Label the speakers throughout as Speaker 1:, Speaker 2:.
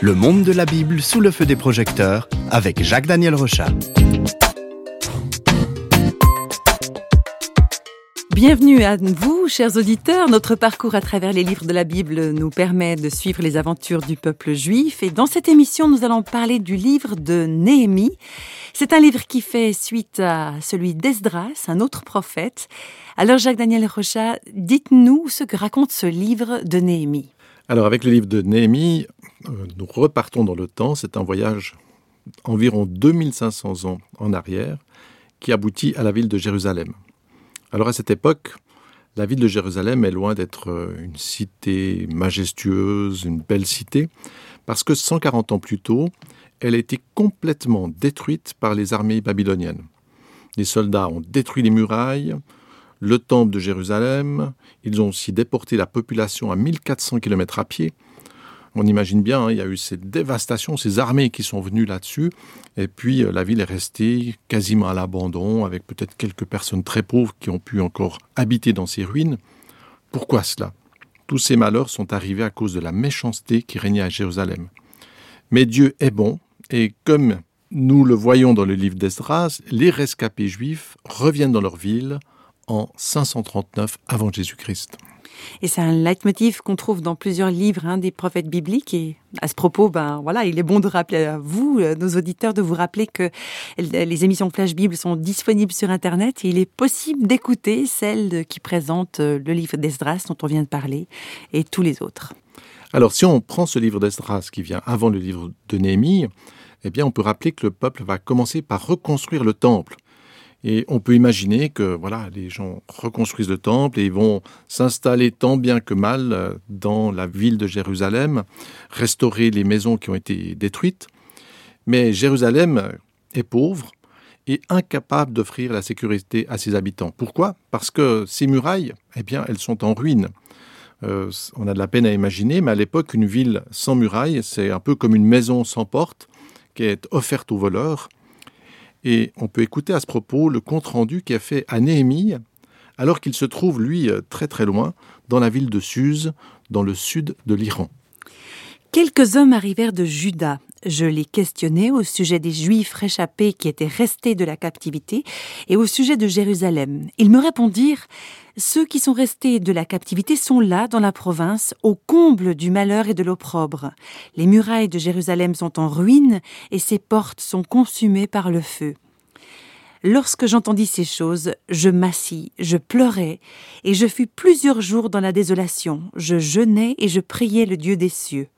Speaker 1: Le monde de la Bible sous le feu des projecteurs avec Jacques-Daniel Rochat.
Speaker 2: Bienvenue à vous, chers auditeurs. Notre parcours à travers les livres de la Bible nous permet de suivre les aventures du peuple juif. Et dans cette émission, nous allons parler du livre de Néhémie. C'est un livre qui fait suite à celui d'Esdras, un autre prophète. Alors, Jacques-Daniel Rochat, dites-nous ce que raconte ce livre de Néhémie.
Speaker 3: Alors, avec le livre de Néhémie, euh, nous repartons dans le temps. C'est un voyage environ 2500 ans en arrière qui aboutit à la ville de Jérusalem. Alors à cette époque, la ville de Jérusalem est loin d'être euh, une cité majestueuse, une belle cité, parce que 140 ans plus tôt, elle a été complètement détruite par les armées babyloniennes. Les soldats ont détruit les murailles, le temple de Jérusalem, ils ont aussi déporté la population à 1400 km à pied, on imagine bien, hein, il y a eu cette dévastation, ces armées qui sont venues là-dessus, et puis euh, la ville est restée quasiment à l'abandon, avec peut-être quelques personnes très pauvres qui ont pu encore habiter dans ces ruines. Pourquoi cela? Tous ces malheurs sont arrivés à cause de la méchanceté qui régnait à Jérusalem. Mais Dieu est bon, et comme nous le voyons dans le livre d'Esdras, les rescapés juifs reviennent dans leur ville en 539 avant Jésus-Christ.
Speaker 2: Et c'est un leitmotiv qu'on trouve dans plusieurs livres hein, des prophètes bibliques. Et à ce propos, ben voilà, il est bon de rappeler à vous, euh, nos auditeurs, de vous rappeler que les émissions Flash Bible sont disponibles sur Internet et il est possible d'écouter celles qui présentent euh, le livre d'Esdras dont on vient de parler et tous les autres.
Speaker 3: Alors, si on prend ce livre d'Esdras qui vient avant le livre de Néhémie, eh bien, on peut rappeler que le peuple va commencer par reconstruire le temple. Et on peut imaginer que voilà, les gens reconstruisent le temple et ils vont s'installer tant bien que mal euh, dans la ville de Jérusalem, restaurer les maisons qui ont été détruites. Mais Jérusalem est pauvre et incapable d'offrir la sécurité à ses habitants. Pourquoi? Parce que ces murailles, eh bien, elles sont en ruine. Euh, on a de la peine à imaginer, mais à l'époque, une ville sans murailles, c'est un peu comme une maison sans porte qui est offerte aux voleurs. Et on peut écouter à ce propos le compte-rendu qu'a fait à Néhémie, alors qu'il se trouve, lui, euh, très très loin, dans la ville de Suse, dans le sud de l'Iran.
Speaker 2: Quelques hommes arrivèrent de Juda. Je les questionnais au sujet des Juifs réchappés qui étaient restés de la captivité et au sujet de Jérusalem. Ils me répondirent Ceux qui sont restés de la captivité sont là, dans la province, au comble du malheur et de l'opprobre. Les murailles de Jérusalem sont en ruine et ses portes sont consumées par le feu. Lorsque j'entendis ces choses, je m'assis, je pleurais, et je fus plusieurs jours dans la désolation. Je jeûnais et je priais le Dieu des cieux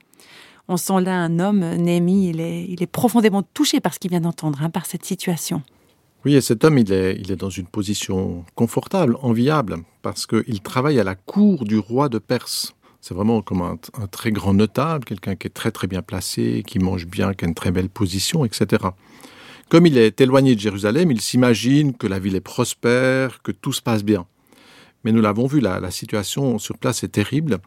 Speaker 2: on sent là un homme, Némi, il est, profondément touché par ce qu'il vient d'entendre, hein, par cette situation.
Speaker 3: Oui, et cet homme, il est, il est dans une position confortable, enviable, parce qu'il travaille à la cour du roi de Perse. C'est vraiment comme un, un, très grand notable, quelqu'un qui est très très bien placé, qui mange bien, qui a une très belle position, etc. Comme il est éloigné de Jérusalem, il s'imagine que la ville est prospère, que tout se passe bien. Mais nous l'avons vu, la situation sur place est terrible.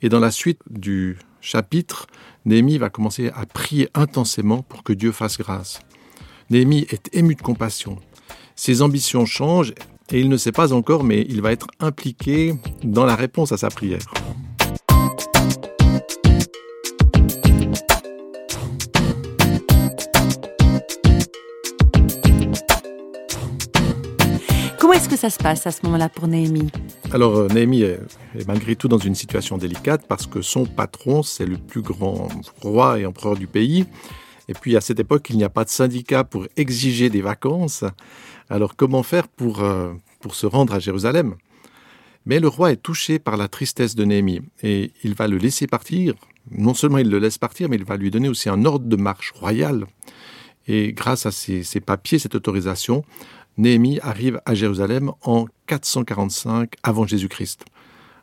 Speaker 3: Et dans la suite du chapitre, Néhémie va commencer à prier intensément pour que Dieu fasse grâce. Néhémie est ému de compassion. Ses ambitions changent et il ne sait pas encore, mais il va être impliqué dans la réponse à sa prière.
Speaker 2: Que ça se passe à ce moment-là pour Néhémie
Speaker 3: Alors, euh, Néhémie est, malgré tout dans une situation délicate parce que son patron, c'est le plus grand roi et empereur du pays. Et puis, à cette époque, il n'y a pas de syndicat pour exiger des vacances. Alors, comment faire pour, euh, pour se rendre à Jérusalem? Mais le roi est touché par la tristesse de Néhémie et il va le laisser partir. Non seulement il le laisse partir, mais il va lui donner aussi un ordre de marche royal. Et grâce à ces papiers, cette autorisation, Néhémie arrive à Jérusalem en 445 avant Jésus-Christ.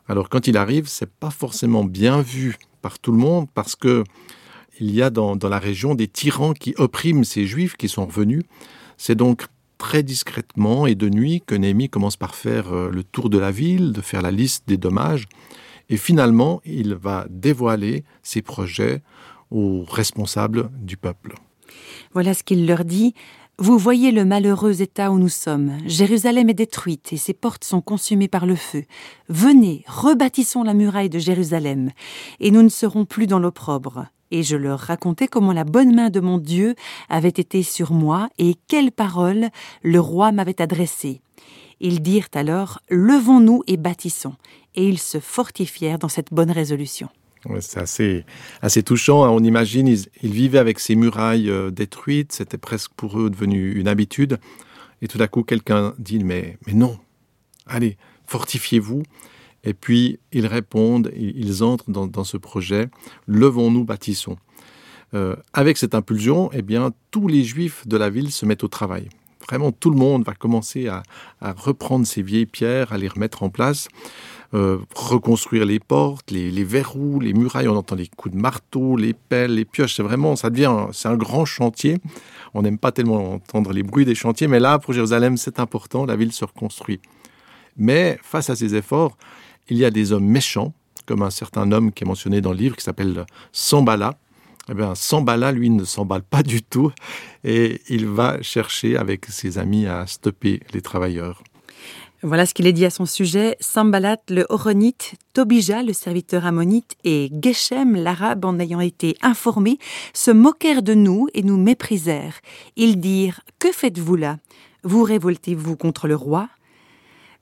Speaker 3: Alors quand il arrive, c'est pas forcément bien vu par tout le monde parce que il y a dans, dans la région des tyrans qui oppriment ces juifs qui sont revenus. C'est donc très discrètement et de nuit que Néhémie commence par faire euh, le tour de la ville, de faire la liste des dommages, et finalement il va dévoiler ses projets aux responsables du peuple.
Speaker 2: Voilà ce qu'il leur dit. Vous voyez le malheureux état où nous sommes. Jérusalem est détruite et ses portes sont consumées par le feu. Venez, rebâtissons la muraille de Jérusalem, et nous ne serons plus dans l'opprobre. Et je leur racontai comment la bonne main de mon Dieu avait été sur moi et quelles paroles le roi m'avait adressées. Ils dirent alors Levons-nous et bâtissons. Et ils se fortifièrent dans cette bonne résolution.
Speaker 3: C'est assez, assez touchant. Hein. On imagine, ils, vivaient avec ces murailles euh, détruites, c'était presque pour eux devenu une habitude. Et tout à coup, quelqu'un dit mais, non, allez, fortifiez-vous. Et puis, ils répondent, ils entrent dans, dans ce projet Levons-nous, bâtissons. Euh, avec cette impulsion, eh bien, tous les juifs de la ville se mettent au travail. Vraiment, tout le monde va commencer à, reprendre ces vieilles pierres, à les remettre en place. Euh, reconstruire les portes, les, les, verrous, les murailles. On entend les coups de marteau, les pelles, les pioches. C'est vraiment, ça devient, c'est un grand chantier. On n'aime pas tellement entendre les bruits des chantiers, mais là, pour Jérusalem, c'est important. La ville se reconstruit. Mais face à ces efforts, il y a des hommes méchants, comme un certain homme qui est mentionné dans le livre, qui s'appelle Sambala. Eh bien, Sambala, lui, ne s'emballe pas du tout et il va chercher avec ses amis à stopper les travailleurs.
Speaker 2: Voilà ce qu'il est dit à son sujet. Sambalat, le Horonite, Tobija, le serviteur ammonite, et Geshem, l'arabe, en ayant été informés, se moquèrent de nous et nous méprisèrent. Ils dirent Que faites-vous là? Vous révoltez-vous contre le roi?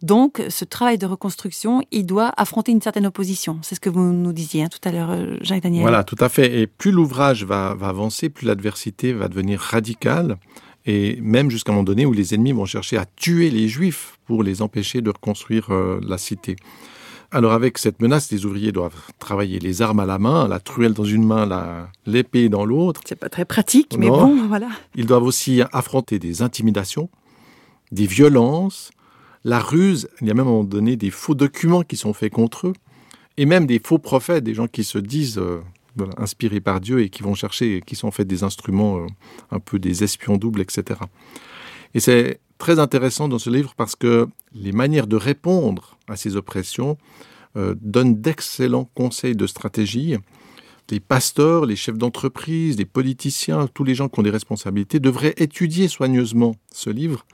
Speaker 2: Donc, ce travail de reconstruction, il doit affronter une certaine opposition. C'est ce que vous nous disiez hein, tout à l'heure, euh, Jacques-Daniel.
Speaker 3: Voilà, tout à fait. Et plus l'ouvrage va, va avancer, plus l'adversité va devenir radicale et même jusqu'à un moment donné où les ennemis vont chercher à tuer les juifs pour les empêcher de reconstruire euh, la cité. Alors avec cette menace, les ouvriers doivent travailler les armes à la main, la truelle dans une main, l'épée dans l'autre.
Speaker 2: C'est pas très pratique, non. mais bon, voilà.
Speaker 3: Ils doivent aussi affronter des intimidations, des violences, la ruse. Il y a même à un moment donné des faux documents qui sont faits contre eux, et même des faux prophètes, des gens qui se disent euh, inspirés par Dieu et qui vont chercher, qui sont en fait des instruments, euh, un peu des espions doubles, etc. Et c'est très intéressant dans ce livre parce que les manières de répondre à ces oppressions euh, donnent d'excellents conseils de stratégie. Les pasteurs, les chefs d'entreprise, les politiciens, tous les gens qui ont des responsabilités devraient étudier soigneusement ce livre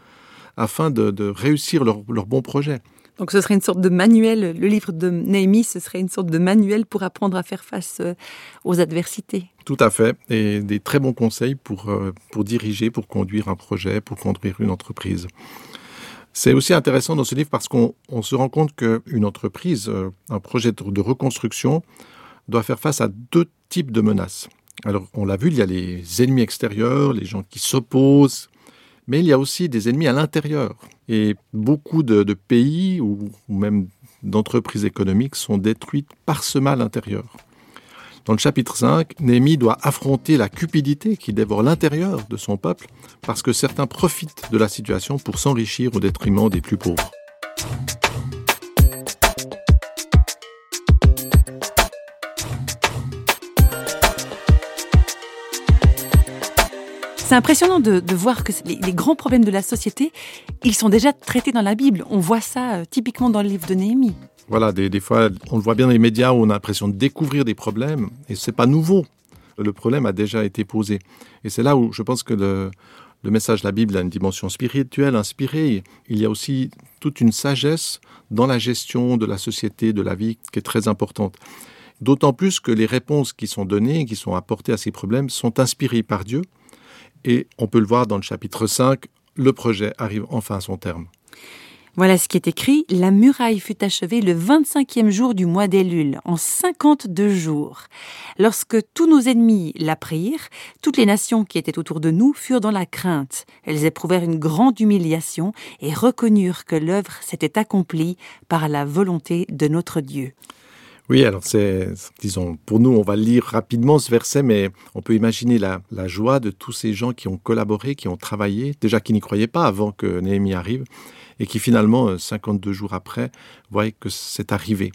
Speaker 3: afin de, de réussir leur, leur bon projet.
Speaker 2: Donc ce serait une sorte de manuel, le livre de Néhémie, ce serait une sorte de manuel pour apprendre à faire face euh, aux adversités.
Speaker 3: Tout à fait, et des très bons conseils pour, euh, pour diriger, pour conduire un projet, pour conduire une entreprise. C'est aussi intéressant dans ce livre parce qu'on se rend compte qu'une entreprise, euh, un projet de reconstruction, doit faire face à deux types de menaces. Alors on l'a vu, il y a les ennemis extérieurs, les gens qui s'opposent, mais il y a aussi des ennemis à l'intérieur. Et beaucoup de, pays ou, ou même d'entreprises économiques sont détruites par ce mal intérieur. Dans le chapitre 5, Néhémie doit affronter la cupidité qui dévore l'intérieur de son peuple parce que certains profitent de la situation pour s'enrichir au détriment des plus pauvres.
Speaker 2: C'est impressionnant de, voir que les, grands problèmes de la société, ils sont déjà traités dans la Bible. On voit ça euh, typiquement dans le livre de Néhémie.
Speaker 3: Voilà, des, fois, on le voit bien dans les médias où on a l'impression de découvrir des problèmes et c'est pas nouveau. Le problème a déjà été posé. Et c'est là où je pense que le message de la Bible a une dimension spirituelle inspirée. Il y a aussi toute une sagesse dans la gestion de la société, de la vie, qui est très importante. D'autant plus que les réponses qui sont données, qui sont apportées à ces problèmes, sont inspirées par Dieu. Et on peut le voir dans le chapitre 5, le projet arrive enfin à son terme.
Speaker 2: Voilà ce qui est écrit. La muraille fut achevée le 25e jour du mois d'Élul, en 52 jours. Lorsque tous nos ennemis l'apprirent, toutes les nations qui étaient autour de nous furent dans la crainte. Elles éprouvèrent une grande humiliation et reconnurent que l'œuvre s'était accomplie par la volonté de notre Dieu.
Speaker 3: Oui, alors c'est, disons, pour nous, on va lire rapidement ce verset, mais on peut imaginer la, joie de tous ces gens qui ont collaboré, qui ont travaillé, déjà qui n'y croyaient pas avant que Néhémie arrive, et qui finalement, 52 jours après, voient que c'est arrivé.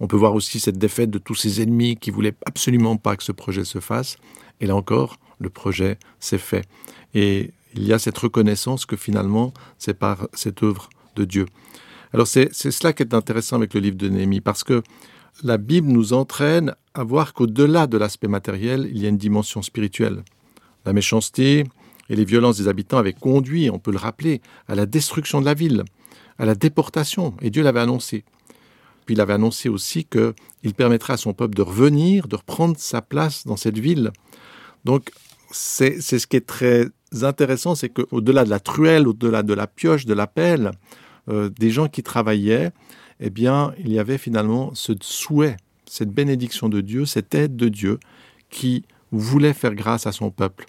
Speaker 3: On peut voir aussi cette défaite de tous ces ennemis qui voulaient absolument pas que ce projet se fasse. Et là encore, le projet s'est fait. Et il y a cette reconnaissance que finalement, c'est par cette œuvre de Dieu. Alors c'est cela qui est intéressant avec le livre de Néhémie, parce que la Bible nous entraîne à voir qu'au-delà de l'aspect matériel, il y a une dimension spirituelle. La méchanceté et les violences des habitants avaient conduit, on peut le rappeler, à la destruction de la ville, à la déportation, et Dieu l'avait annoncé. Puis il avait annoncé aussi qu'il permettrait à son peuple de revenir, de reprendre sa place dans cette ville. Donc c'est ce qui est très intéressant, c'est qu'au-delà de la truelle, au-delà de la pioche, de la pelle, euh, des gens qui travaillaient, eh bien, il y avait finalement ce souhait, cette bénédiction de Dieu, cette aide de Dieu qui voulait faire grâce à son peuple.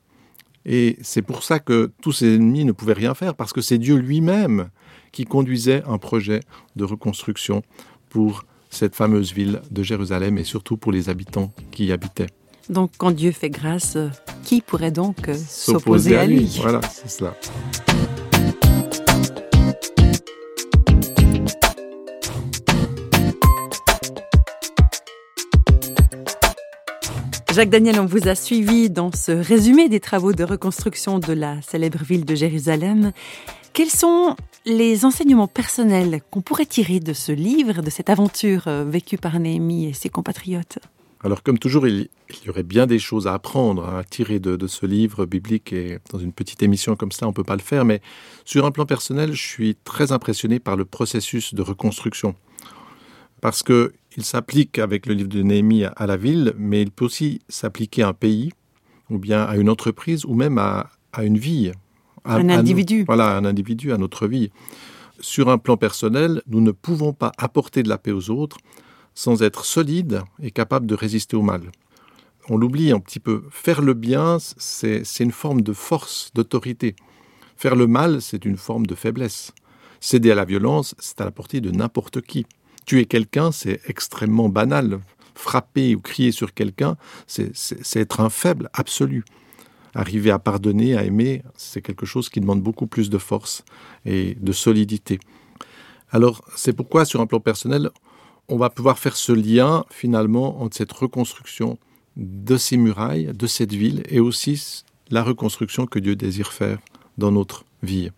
Speaker 3: Et c'est pour ça que tous ses ennemis ne pouvaient rien faire, parce que c'est Dieu lui-même qui conduisait un projet de reconstruction pour cette fameuse ville de Jérusalem et surtout pour les habitants qui y habitaient.
Speaker 2: Donc quand Dieu fait grâce, qui pourrait donc euh, s'opposer à lui?
Speaker 3: Voilà, c'est cela.
Speaker 2: Jacques Daniel, on vous a suivi dans ce résumé des travaux de reconstruction de la célèbre ville de Jérusalem. Quels sont les enseignements personnels qu'on pourrait tirer de ce livre, de cette aventure euh, vécue par Néhémie et ses compatriotes?
Speaker 3: Alors, comme toujours, il, y aurait bien des choses à apprendre, à tirer de, ce livre biblique. Et dans une petite émission comme ça, on ne peut pas le faire. Mais sur un plan personnel, je suis très impressionné par le processus de reconstruction. Parce qu'il s'applique avec le livre de Néhémie à, la ville, mais il peut aussi s'appliquer à un pays, ou bien à une entreprise, ou même à, une vie.
Speaker 2: un individu.
Speaker 3: voilà, un individu, à notre vie. Sur un plan personnel, nous ne pouvons pas apporter de la paix aux autres sans être solide et capable de résister au mal. On l'oublie un petit peu. Faire le bien, c'est une forme de force, d'autorité. Faire le mal, c'est une forme de faiblesse. Céder à la violence, c'est à la portée de n'importe qui. Tuer quelqu'un, c'est extrêmement banal. Frapper ou crier sur quelqu'un, c'est être un faible absolu. Arriver à pardonner, à aimer, c'est quelque chose qui demande beaucoup plus de force et de solidité. Alors, c'est pourquoi, sur un plan personnel, on va pouvoir faire ce lien finalement entre cette reconstruction de ces murailles, de cette ville, et aussi la reconstruction que Dieu désire faire dans notre vie.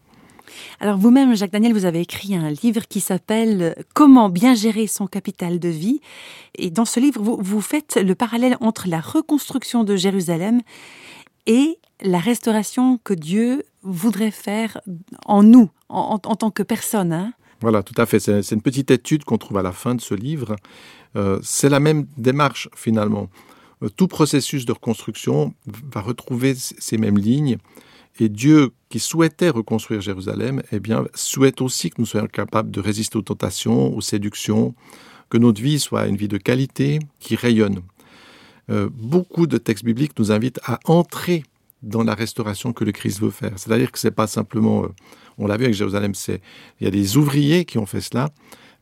Speaker 2: Alors vous-même, Jacques Daniel, vous avez écrit un livre qui s'appelle Comment bien gérer son capital de vie. Et dans ce livre, vous, faites le parallèle entre la reconstruction de Jérusalem et la restauration que Dieu voudrait faire en nous, en, tant que personne. Hein.
Speaker 3: Voilà, tout à fait. C'est une petite étude qu'on trouve à la fin de ce livre. Euh, c'est la même démarche finalement. Euh, tout processus de reconstruction va retrouver ces mêmes lignes. Et Dieu, qui souhaitait reconstruire Jérusalem, eh bien, souhaite aussi que nous soyons capables de résister aux tentations, aux séductions, que notre vie soit une vie de qualité qui rayonne. Euh, beaucoup de textes bibliques nous invitent à entrer dans la restauration que le Christ veut faire. C'est-à-dire que c'est pas simplement, euh, on l'a vu avec Jérusalem, c'est il y a des ouvriers qui ont fait cela,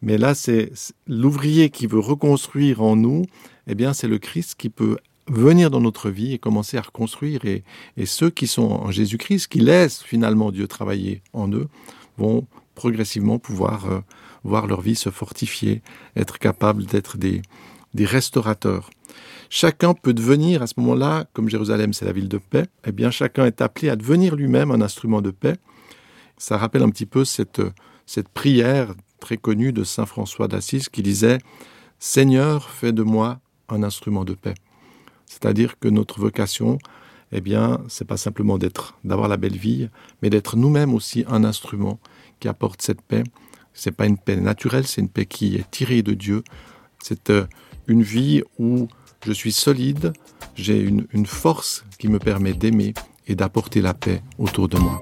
Speaker 3: mais là c'est l'ouvrier qui veut reconstruire en nous. Eh bien, c'est le Christ qui peut venir dans notre vie et commencer à reconstruire. Et, ceux qui sont en Jésus-Christ, qui laissent finalement Dieu travailler en eux, vont progressivement pouvoir euh, voir leur vie se fortifier, être capables d'être des, des restaurateurs. Chacun peut devenir à ce moment-là, comme Jérusalem c'est la ville de paix, eh bien chacun est appelé à devenir lui-même un instrument de paix. Ça rappelle un petit peu cette, cette prière très connue de Saint François d'Assise qui disait Seigneur, fais de moi un instrument de paix. C'est-à-dire que notre vocation, eh bien, c'est pas simplement d'être, d'avoir la belle vie, mais d'être nous-mêmes aussi un instrument qui apporte cette paix. C'est pas une paix naturelle, c'est une paix qui est tirée de Dieu. C'est euh, une vie où je suis solide, j'ai une, une force qui me permet d'aimer et d'apporter la paix autour de moi.